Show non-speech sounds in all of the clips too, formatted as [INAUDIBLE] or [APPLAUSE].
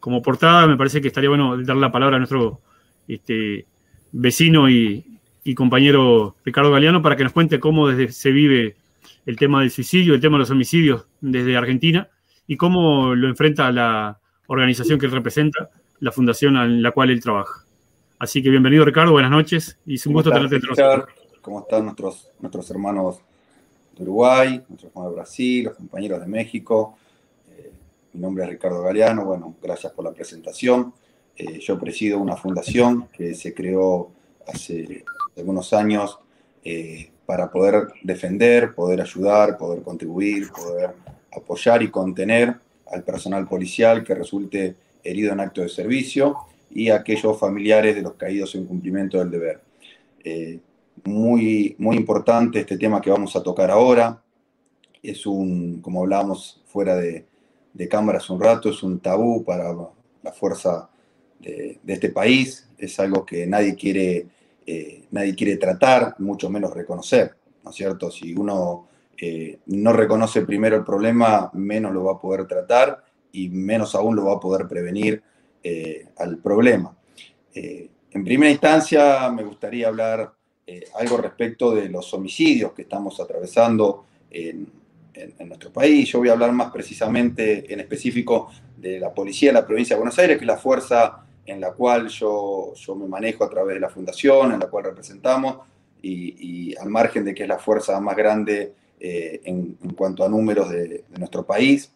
como portada, me parece que estaría bueno dar la palabra a nuestro este, vecino y, compañero Ricardo Galeano para que nos cuente cómo desde, se vive el tema del suicidio, el tema de los homicidios desde Argentina y cómo lo enfrenta la organización que él representa, la fundación en la cual él trabaja. Así que bienvenido Ricardo, buenas noches y es un gusto tenerte entre nosotros. ¿Cómo están nuestros, nuestros hermanos de Uruguay, nuestros hermanos de Brasil, los compañeros de México? Mi nombre es Ricardo Galeano, bueno, gracias por la presentación. Eh, yo presido una fundación que se creó hace algunos años eh, para poder defender, poder ayudar, poder contribuir, poder apoyar y contener al personal policial que resulte herido en acto de servicio y a aquellos familiares de los caídos en cumplimiento del deber. Eh, muy, muy importante este tema que vamos a tocar ahora. Es un, como hablábamos fuera de, de cámara hace un rato, es un tabú para la fuerza de, este país, es algo que nadie quiere, eh, nadie quiere tratar, mucho menos reconocer, ¿no es cierto? Si uno eh, no reconoce primero el problema, menos lo va a poder tratar y menos aún lo va a poder prevenir eh, al problema. en primera instancia, me gustaría hablar algo respecto de los homicidios que estamos atravesando en, en, nuestro país. Yo voy a hablar más precisamente, en específico, de la policía de la provincia de Buenos Aires, que es la fuerza en la cual yo, yo me manejo a través de la fundación, en la cual representamos, y, al margen de que es la fuerza más grande eh, en, cuanto a números de, nuestro país.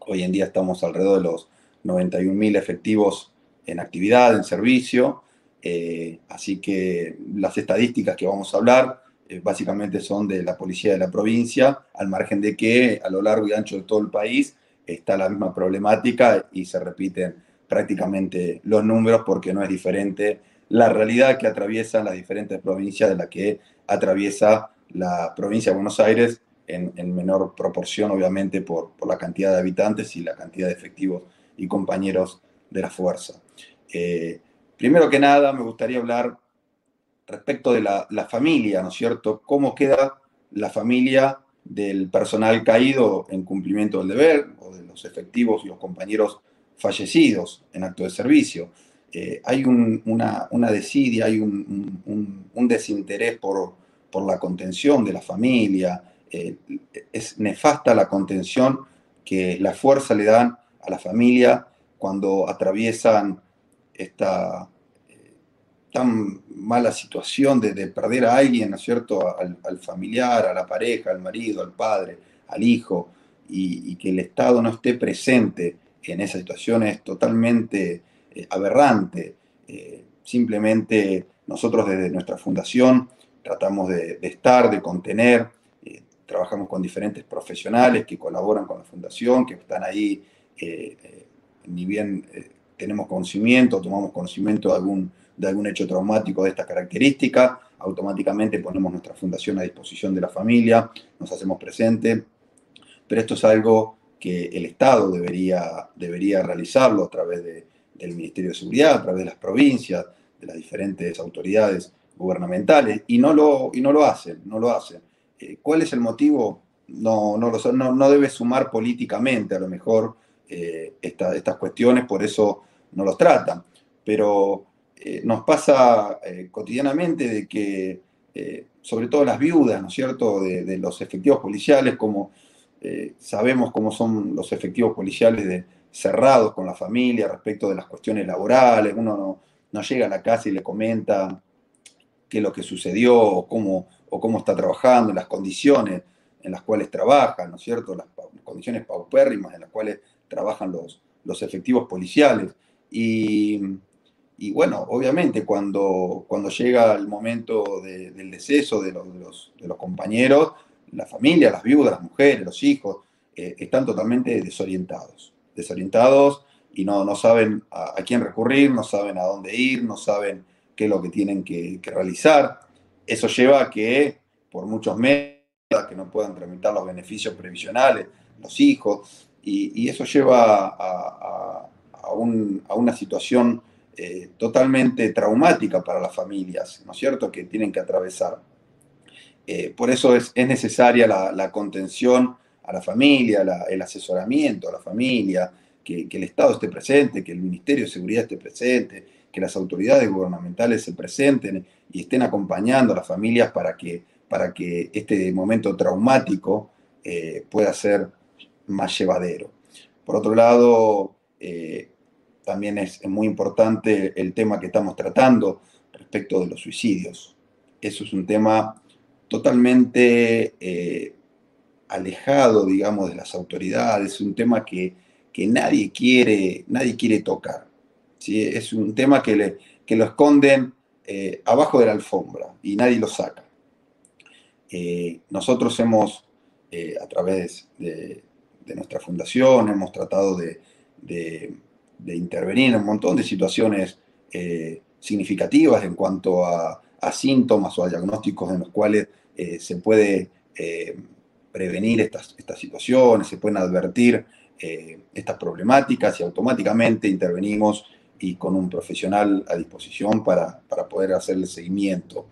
Hoy en día estamos alrededor de los 91.000 efectivos en actividad, en servicio, eh, así que las estadísticas que vamos a hablar eh, básicamente son de la policía de la provincia, al margen de que a lo largo y ancho de todo el país está la misma problemática y se repiten prácticamente los números porque no es diferente la realidad que atraviesan las diferentes provincias de la que atraviesa la provincia de Buenos Aires en, menor proporción, obviamente, por, la cantidad de habitantes y la cantidad de efectivos y compañeros de la fuerza. Eh, primero que nada, me gustaría hablar respecto de la, familia, ¿no es cierto? ¿Cómo queda la familia del personal caído en cumplimiento del deber o de los efectivos y los compañeros fallecidos en acto de servicio. Eh, hay una, desidia, hay un, desinterés por, la contención de la familia. Eh, es nefasta la contención que la fuerza le dan a la familia cuando atraviesan esta tan mala situación de, perder a alguien, ¿no es cierto?, al, familiar, a la pareja, al marido, al padre, al hijo, y, que el Estado no esté presente en esa situación es totalmente eh, aberrante. Eh, simplemente nosotros desde nuestra fundación tratamos de, estar, de contener, eh, trabajamos con diferentes profesionales que colaboran con la fundación, que están ahí, ni bien tenemos conocimiento, tomamos conocimiento de algún, de algún hecho traumático de esta característica, automáticamente ponemos nuestra fundación a disposición de la familia, nos hacemos presente, pero esto es algo que el Estado debería, debería realizarlo a través del Ministerio de Seguridad, a través de las provincias, de las diferentes autoridades gubernamentales, y no lo, y no lo hacen, no lo hacen. Eh, ¿Cuál es el motivo? No, no, no, no, debe sumar políticamente a lo mejor eh, estas cuestiones, por eso no los tratan. Pero eh, nos pasa cotidianamente de que, sobre todo las viudas, ¿no es cierto?, de, los efectivos policiales, como eh, sabemos cómo son los efectivos policiales de, cerrados con la familia respecto de las cuestiones laborales. Uno no, llega a la casa y le comenta qué es lo que sucedió o cómo, o cómo está trabajando, las condiciones en las cuales trabajan, ¿no es cierto? Las condiciones paupérrimas en las cuales trabajan los, los efectivos policiales. Y, bueno, obviamente cuando, cuando llega el momento del deceso de los, de los compañeros, la familia, las viudas, las mujeres, los hijos, eh, están totalmente desorientados. Desorientados y no, no saben a, quién recurrir, no saben a dónde ir, no saben qué es lo que tienen que, realizar. Eso lleva a que por muchos meses que no puedan tramitar los beneficios previsionales, los hijos, y, eso lleva a, una situación eh, totalmente traumática para las familias, ¿no es cierto?, que tienen que atravesar. Eh, por eso es, necesaria la, contención a la familia, el asesoramiento a la familia, que, el Estado esté presente, que el Ministerio de Seguridad esté presente, que las autoridades gubernamentales se presenten y estén acompañando a las familias para que, para que este momento traumático eh, pueda ser más llevadero. Por otro lado, también es, muy importante el tema que estamos tratando respecto de los suicidios. Eso es un tema totalmente eh, alejado, digamos, de las autoridades, un tema que, nadie, quiere, nadie quiere tocar. Es un tema que, le, lo esconden eh, abajo de la alfombra y nadie lo saca. Eh, nosotros hemos, a través de, nuestra fundación, hemos tratado de, intervenir en un montón de situaciones significativas en cuanto a, síntomas o a diagnósticos en los cuales eh, se puede eh, prevenir estas, estas, situaciones, se pueden advertir eh, estas problemáticas y automáticamente intervenimos y con un profesional a disposición para, poder hacer el seguimiento.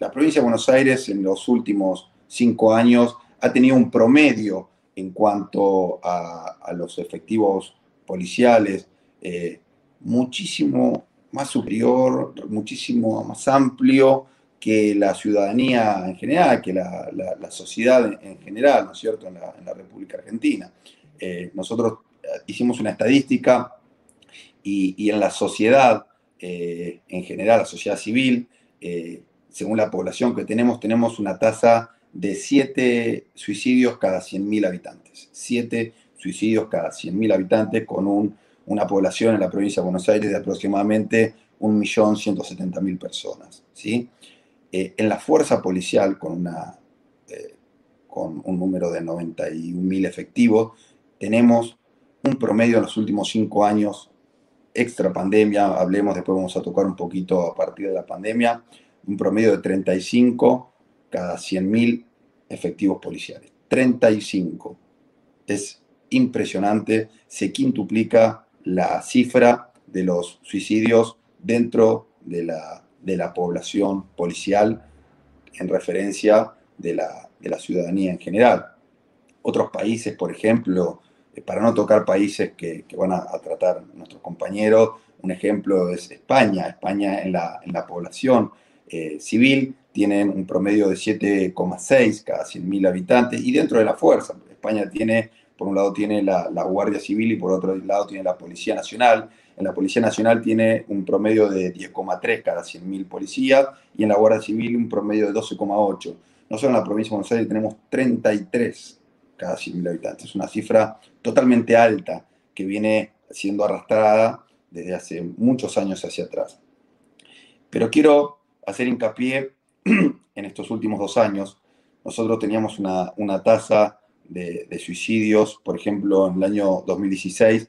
la provincia de Buenos Aires en los últimos cinco años ha tenido un promedio en cuanto a los efectivos policiales muchísimo más superior, muchísimo más amplio que la ciudadanía en general, que la, sociedad en general, ¿no es cierto?, en la, República Argentina. Eh, nosotros eh, hicimos una estadística y, en la sociedad eh, en general, la sociedad civil, según la población que tenemos, tenemos una tasa de 7 suicidios cada 100.000 habitantes. 7 suicidios cada 100.000 habitantes con un una población en la provincia de Buenos Aires de aproximadamente 1.170.000 personas. ¿sí? Eh, en la fuerza policial, con, una, eh, con un número de 91.000 efectivos, tenemos un promedio en los últimos cinco años, extra pandemia, hablemos, después vamos a tocar un poquito a partir de la pandemia, un promedio de 35 cada 100.000 efectivos policiales. 35. Es impresionante, se quintuplica la cifra de los suicidios dentro de la, de la población policial en referencia de la, de la, ciudadanía en general. Otros países, por ejemplo, eh, para no tocar países que, van a, tratar nuestros compañeros, un ejemplo es España. España en la, en la población eh, civil tienen un promedio de 7,6 cada 100.000 habitantes y dentro de la fuerza. España tiene por un lado tiene la, Guardia Civil y por otro lado tiene la Policía Nacional. En la Policía Nacional tiene un promedio de 10,3 cada 100.000 policías y en la Guardia Civil un promedio de 12,8. Nosotros en la provincia de Buenos Aires tenemos 33 cada 100.000 habitantes. Es una cifra totalmente alta que viene siendo arrastrada desde hace muchos años hacia atrás. Pero quiero hacer hincapié [CLEARS THROAT] en estos últimos dos años. Nosotros teníamos una, una tasa de, suicidios. Por ejemplo, en el año 2016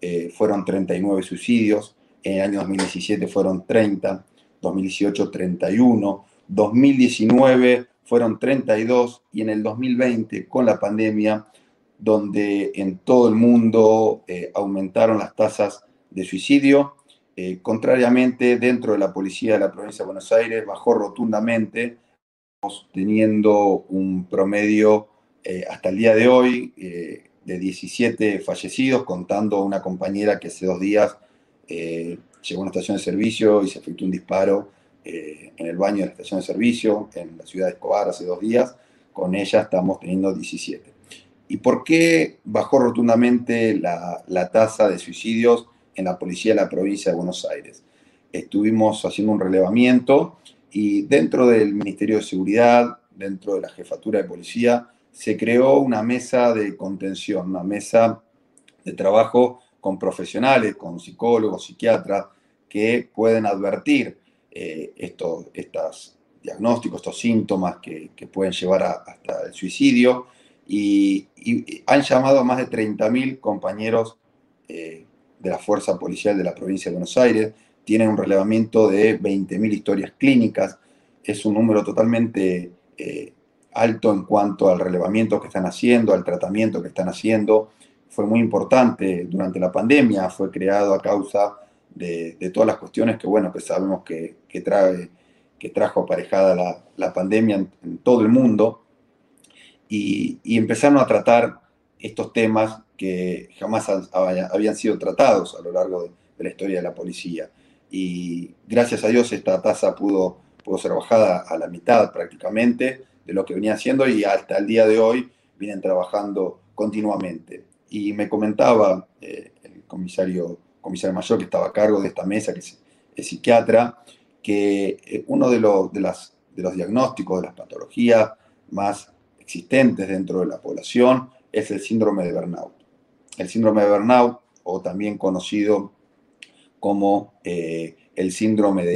eh, fueron 39 suicidios, en el año 2017 fueron 30, 2018 31, 2019 fueron 32 y en el 2020 con la pandemia, donde en todo el mundo eh, aumentaron las tasas de suicidio, eh, contrariamente dentro de la policía de la provincia de Buenos Aires bajó rotundamente, teniendo un promedio eh, hasta el día de hoy eh, de 17 fallecidos, contando una compañera que hace dos días eh, llegó a una estación de servicio y se efectuó un disparo en el baño de la estación de servicio en la ciudad de Escobar hace dos días. Con ella estamos teniendo 17. ¿Y por qué bajó rotundamente la, la tasa de suicidios en la policía de la provincia de Buenos Aires? Estuvimos haciendo un relevamiento y dentro del Ministerio de Seguridad, dentro de la Jefatura de Policía, se creó una mesa de contención, una mesa de trabajo con profesionales, con psicólogos, psiquiatras, que pueden advertir eh, estos, diagnósticos, estos síntomas que, pueden llevar hasta el suicidio. Y, han llamado a más de 30.000 compañeros eh, de la Fuerza Policial de la provincia de Buenos Aires. Tienen un relevamiento de 20.000 historias clínicas. Es un número totalmente eh, alto en cuanto al relevamiento que están haciendo, al tratamiento que están haciendo. Fue muy importante durante la pandemia, fue creado a causa de, todas las cuestiones que, bueno, que sabemos que, trae, que trajo aparejada la, pandemia en, todo el mundo. Y, empezaron a tratar estos temas que jamás habían sido tratados a lo largo de, la historia de la policía. Y gracias a Dios esta tasa pudo, pudo ser bajada a la mitad prácticamente de lo que venía haciendo y hasta el día de hoy vienen trabajando continuamente. Y me comentaba eh, el comisario, comisario mayor que estaba a cargo de esta mesa, que es, psiquiatra, que eh, uno de, los, de, las, de los diagnósticos de las patologías más existentes dentro de la población es el síndrome de burnout. El síndrome de burnout, o también conocido como eh, el síndrome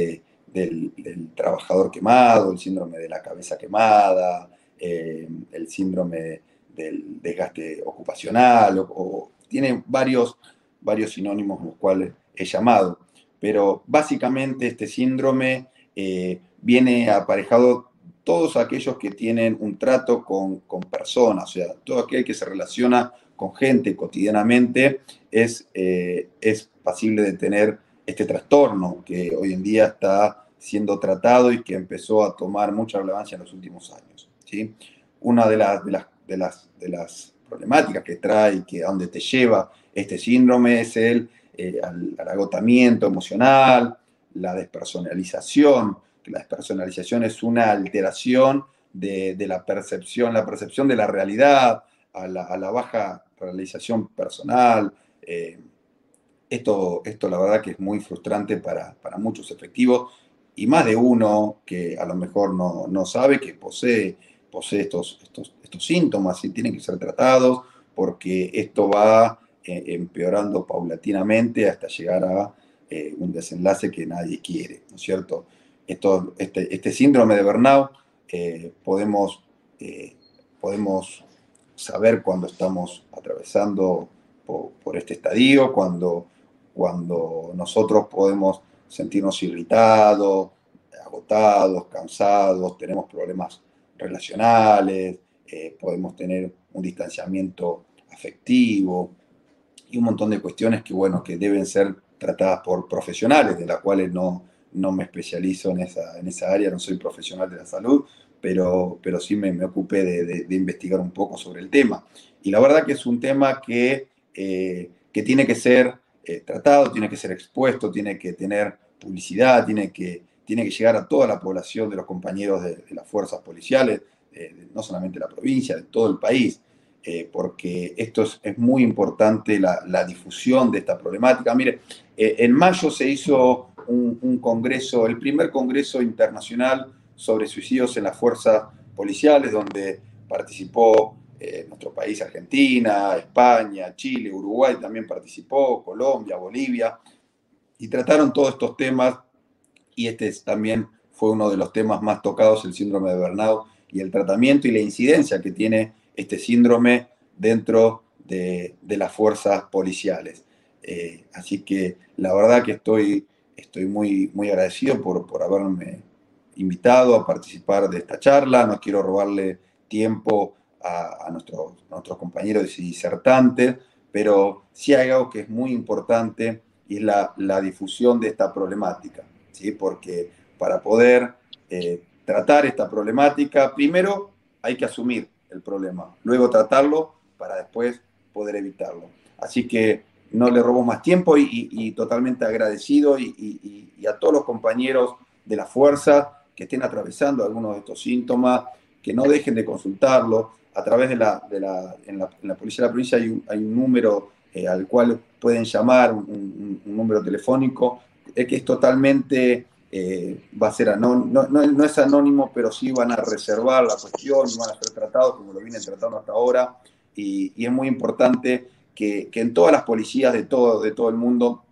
del, trabajador quemado, el síndrome de la cabeza quemada, eh, el síndrome del desgaste ocupacional, o, tiene varios, varios sinónimos los cuales he llamado. Pero básicamente este síndrome eh, viene aparejado todos aquellos que tienen un trato con, personas, o sea, todo aquel que se relaciona con gente cotidianamente es, eh, es pasible de tener este trastorno que hoy en día está siendo tratado y que empezó a tomar mucha relevancia en los últimos años. ¿sí? Una de, las, de, las, de, las, de las problemáticas que trae que a donde te lleva este síndrome es el eh, agotamiento emocional, la despersonalización, la despersonalización es una alteración de, la percepción, la percepción de la realidad, a la, baja realización personal. Eh, esto, esto la verdad que es muy frustrante para, muchos efectivos y más de uno que a lo mejor no, sabe que posee, posee estos, estos, estos, síntomas y tienen que ser tratados porque esto va eh, empeorando paulatinamente hasta llegar a eh, un desenlace que nadie quiere, ¿no es cierto? este, este, síndrome de burnout eh, podemos, podemos saber cuando estamos atravesando por, este estadio, cuando, cuando nosotros podemos sentirnos irritados, agotados, cansados, tenemos problemas relacionales, eh, podemos tener un distanciamiento afectivo y un montón de cuestiones que, bueno, que deben ser tratadas por profesionales, de las cuales no, no me especializo en esa, en esa área, no soy profesional de la salud, pero, pero sí me, me ocupé de, investigar un poco sobre el tema. Y la verdad que es un tema que, eh, que tiene que ser eh, tratado, tiene que ser expuesto, tiene que tener publicidad, tiene que, tiene que llegar a toda la población de los compañeros de, las fuerzas policiales, no solamente de la provincia, de todo el país. Eh, porque esto es, muy importante, la, la, difusión de esta problemática. Mire, en mayo se hizo un, congreso, el primer congreso internacional sobre suicidios en las fuerzas policiales, donde participó nuestro país, Argentina, España, Chile, Uruguay también participó, Colombia, Bolivia, y trataron todos estos temas, y este también fue uno de los temas más tocados, el síndrome de Burnout, y el tratamiento y la incidencia que tiene este síndrome dentro de, las fuerzas policiales. Eh, así que la verdad que estoy estoy muy, muy agradecido por, por haberme invitado a participar de esta charla. No quiero robarle tiempo a, nuestros, nuestros compañeros disertantes, pero sí hay algo que es muy importante y es la, la difusión de esta problemática, ¿sí? porque para poder eh, tratar esta problemática, primero hay que asumir el problema, luego tratarlo para después poder evitarlo. Así que no le robo más tiempo y, totalmente agradecido y, a todos los compañeros de la fuerza que estén atravesando algunos de estos síntomas, que no dejen de consultarlo. A través de la, de la, en, la, Policía de la Provincia hay un, hay un número eh, al cual pueden llamar, un, número telefónico, es que es totalmente, eh, va a ser no, no, no, es anónimo, pero sí van a reservar la cuestión, van a ser tratados como lo vienen tratando hasta ahora, y, es muy importante que, en todas las policías de todo, de todo el mundo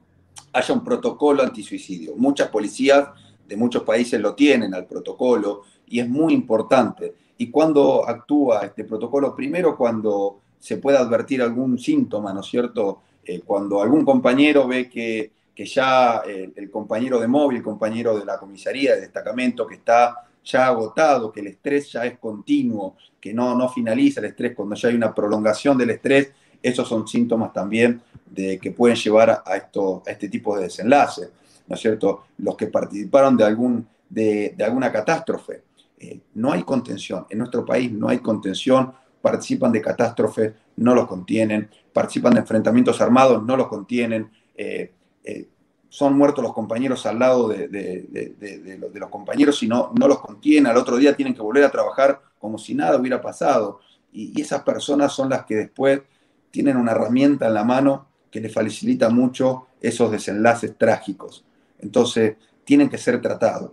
haya un protocolo antisuicidio. Muchas policías de muchos países lo tienen al protocolo y es muy importante. ¿Y cuando actúa este protocolo? Primero cuando se puede advertir algún síntoma, ¿no es cierto? Eh, cuando algún compañero ve que, ya eh, el compañero de móvil, el compañero de la comisaría, de destacamento, que está ya agotado, que el estrés ya es continuo, que no, no finaliza el estrés, cuando ya hay una prolongación del estrés, esos son síntomas también de que pueden llevar a, esto, este tipo de desenlace, ¿no es cierto? Los que participaron de, algún, de, alguna catástrofe. Eh, no hay contención, en nuestro país no hay contención participan de catástrofes, no los contienen, participan de enfrentamientos armados, no los contienen, eh, eh, son muertos los compañeros al lado de, los compañeros y no, no, los contienen, al otro día tienen que volver a trabajar como si nada hubiera pasado. Y, y esas personas son las que después tienen una herramienta en la mano que les facilita mucho esos desenlaces trágicos. Entonces, tienen que ser tratados.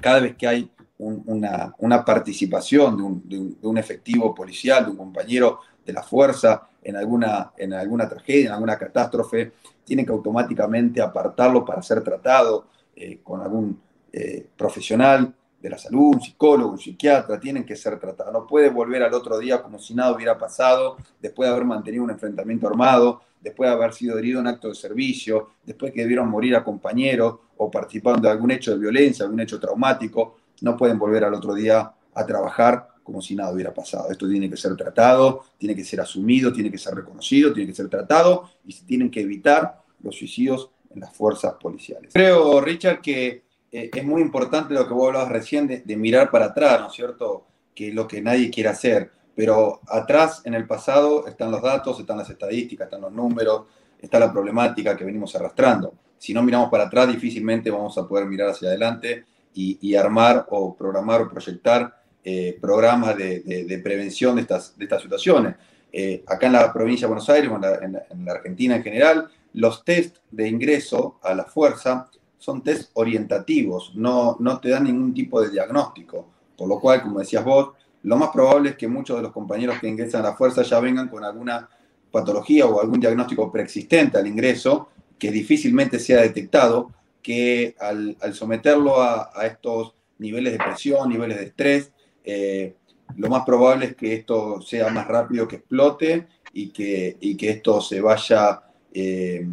Cada vez que hay una, participación de un, efectivo policial, de un compañero de la fuerza en alguna, en alguna tragedia, en alguna catástrofe, tienen que automáticamente apartarlo para ser tratado eh, con algún eh, profesional de la salud, un psicólogo, un psiquiatra, tienen que ser tratados. No puede volver al otro día como si nada hubiera pasado, después de haber mantenido un enfrentamiento armado, después de haber sido herido en acto de servicio, después que debieron morir a compañeros o participando de algún hecho de violencia, algún hecho traumático, no pueden volver al otro día a trabajar como si nada hubiera pasado. Esto tiene que ser tratado, tiene que ser asumido, tiene que ser reconocido, tiene que ser tratado y se tienen que evitar los suicidios en las fuerzas policiales. Creo, Richard, que eh, es muy importante lo que vos hablabas recién de, de mirar para atrás, ¿no es cierto? Que es lo que nadie quiere hacer pero atrás, en el pasado, están los datos, están las estadísticas, están los números, está la problemática que venimos arrastrando. Si no miramos para atrás, difícilmente vamos a poder mirar hacia adelante y, armar o programar o proyectar eh, programas de, prevención de estas, de estas situaciones. Eh, acá en la provincia de Buenos Aires, en la, Argentina en general, los test de ingreso a la fuerza son test orientativos, no, no te dan ningún tipo de diagnóstico. Por lo cual, como decías vos, lo más probable es que muchos de los compañeros que ingresan a la fuerza ya vengan con alguna patología o algún diagnóstico preexistente al ingreso, que difícilmente sea detectado, que al, someterlo a, estos niveles de presión, niveles de estrés, eh, lo más probable es que esto sea más rápido que explote y que, que esto se vaya eh,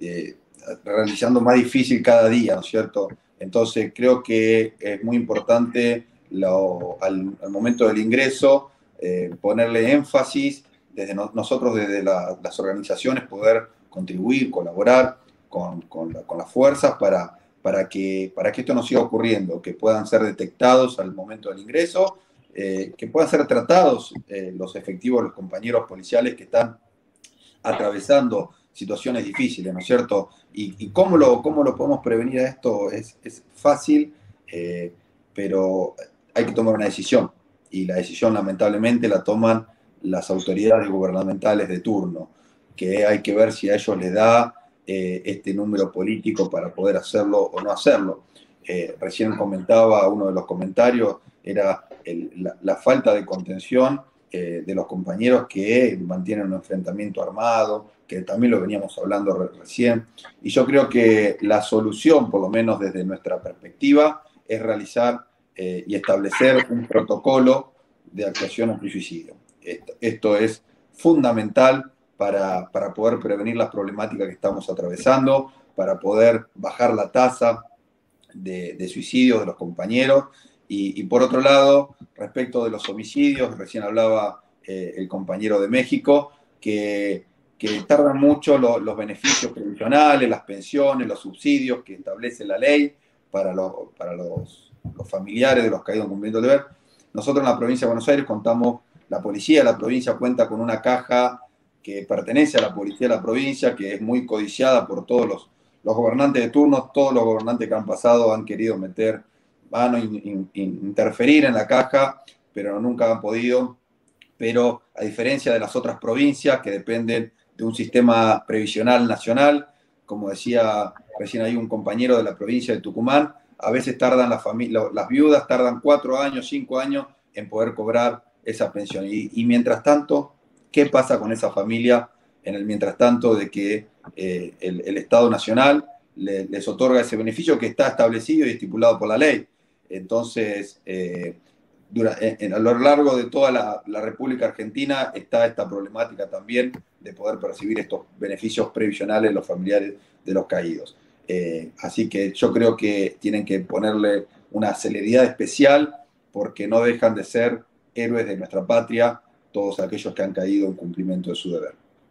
eh, realizando más difícil cada día, ¿no es cierto? Entonces creo que es muy importante al, momento del ingreso, ponerle énfasis, desde nosotros, desde las organizaciones, poder contribuir, colaborar con, las fuerzas para, para, que, para que esto no siga ocurriendo, que puedan ser detectados al momento del ingreso, eh, que puedan ser tratados eh, los efectivos, los compañeros policiales que están atravesando situaciones difíciles, ¿no es cierto? ¿Y, cómo, lo, cómo lo podemos prevenir a esto? Es, es fácil, pero hay que tomar una decisión y la decisión lamentablemente la toman las autoridades gubernamentales de turno, que hay que ver si a ellos les da eh, este número político para poder hacerlo o no hacerlo. Eh, recién comentaba uno de los comentarios, era la, falta de contención eh, de los compañeros que mantienen un enfrentamiento armado, que también lo veníamos hablando recién. Y yo creo que la solución, por lo menos desde nuestra perspectiva, es realizar eh, y establecer un protocolo de actuación anti-suicidio. Esto, es fundamental para, poder prevenir las problemáticas que estamos atravesando, para poder bajar la tasa de, suicidios de los compañeros. Y, por otro lado, respecto de los homicidios, recién hablaba eh, el compañero de México, que, tardan mucho los beneficios previsionales, las pensiones, los subsidios que establece la ley para, para los familiares de los caídos en cumplimiento de deber. Nosotros en la provincia de Buenos Aires contamos, la policía la provincia cuenta con una caja que pertenece a la policía de la provincia, que es muy codiciada por todos los, los gobernantes de turno, todos los gobernantes que han pasado han querido meter mano, interferir en la caja, pero nunca han podido. Pero a diferencia de las otras provincias que dependen de un sistema previsional nacional, como decía recién hay un compañero de la provincia de Tucumán, a veces tardan las, las viudas, tardan cuatro años, cinco años en poder cobrar esa pensión. Y, mientras tanto, ¿qué pasa con esa familia en el mientras tanto de que eh, el, Estado Nacional les otorga ese beneficio que está establecido y estipulado por la ley? Entonces, eh, a lo largo de toda la, República Argentina está esta problemática también de poder percibir estos beneficios previsionales los familiares de los caídos. Eh, así que yo creo que tienen que ponerle una celeridad especial porque no dejan de ser héroes de nuestra patria todos aquellos que han caído en cumplimiento de su deber.